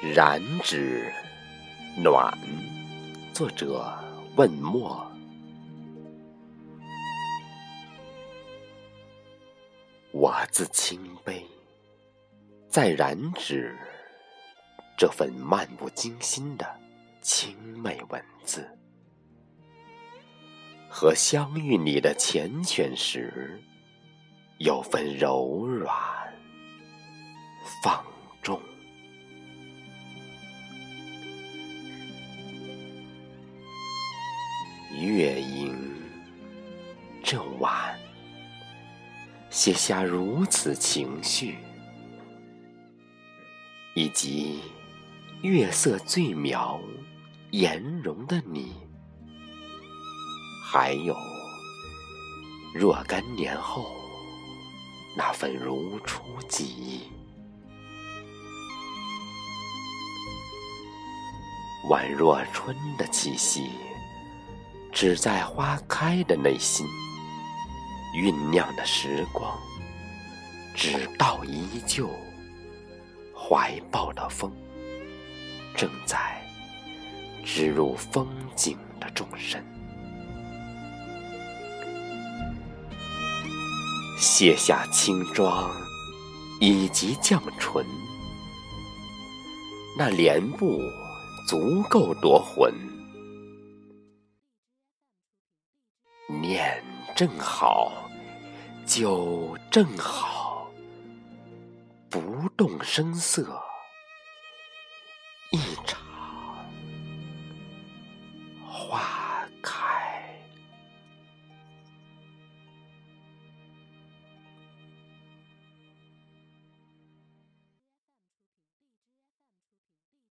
燃指暖，作者问墨。我自清杯，在燃指这份漫不经心的清媚文字，和相遇你的缱绻时，有份柔软放月影这晚，写下如此情绪，以及月色最描颜容的你，还有若干年后那份如初记忆，宛若春的气息。只在花开的内心酝酿的时光，直到依旧怀抱的风，正在植入风景的众生，卸下轻妆以及绛唇，那帘布足够夺魂。面正好，酒正好，不动声色，一场话。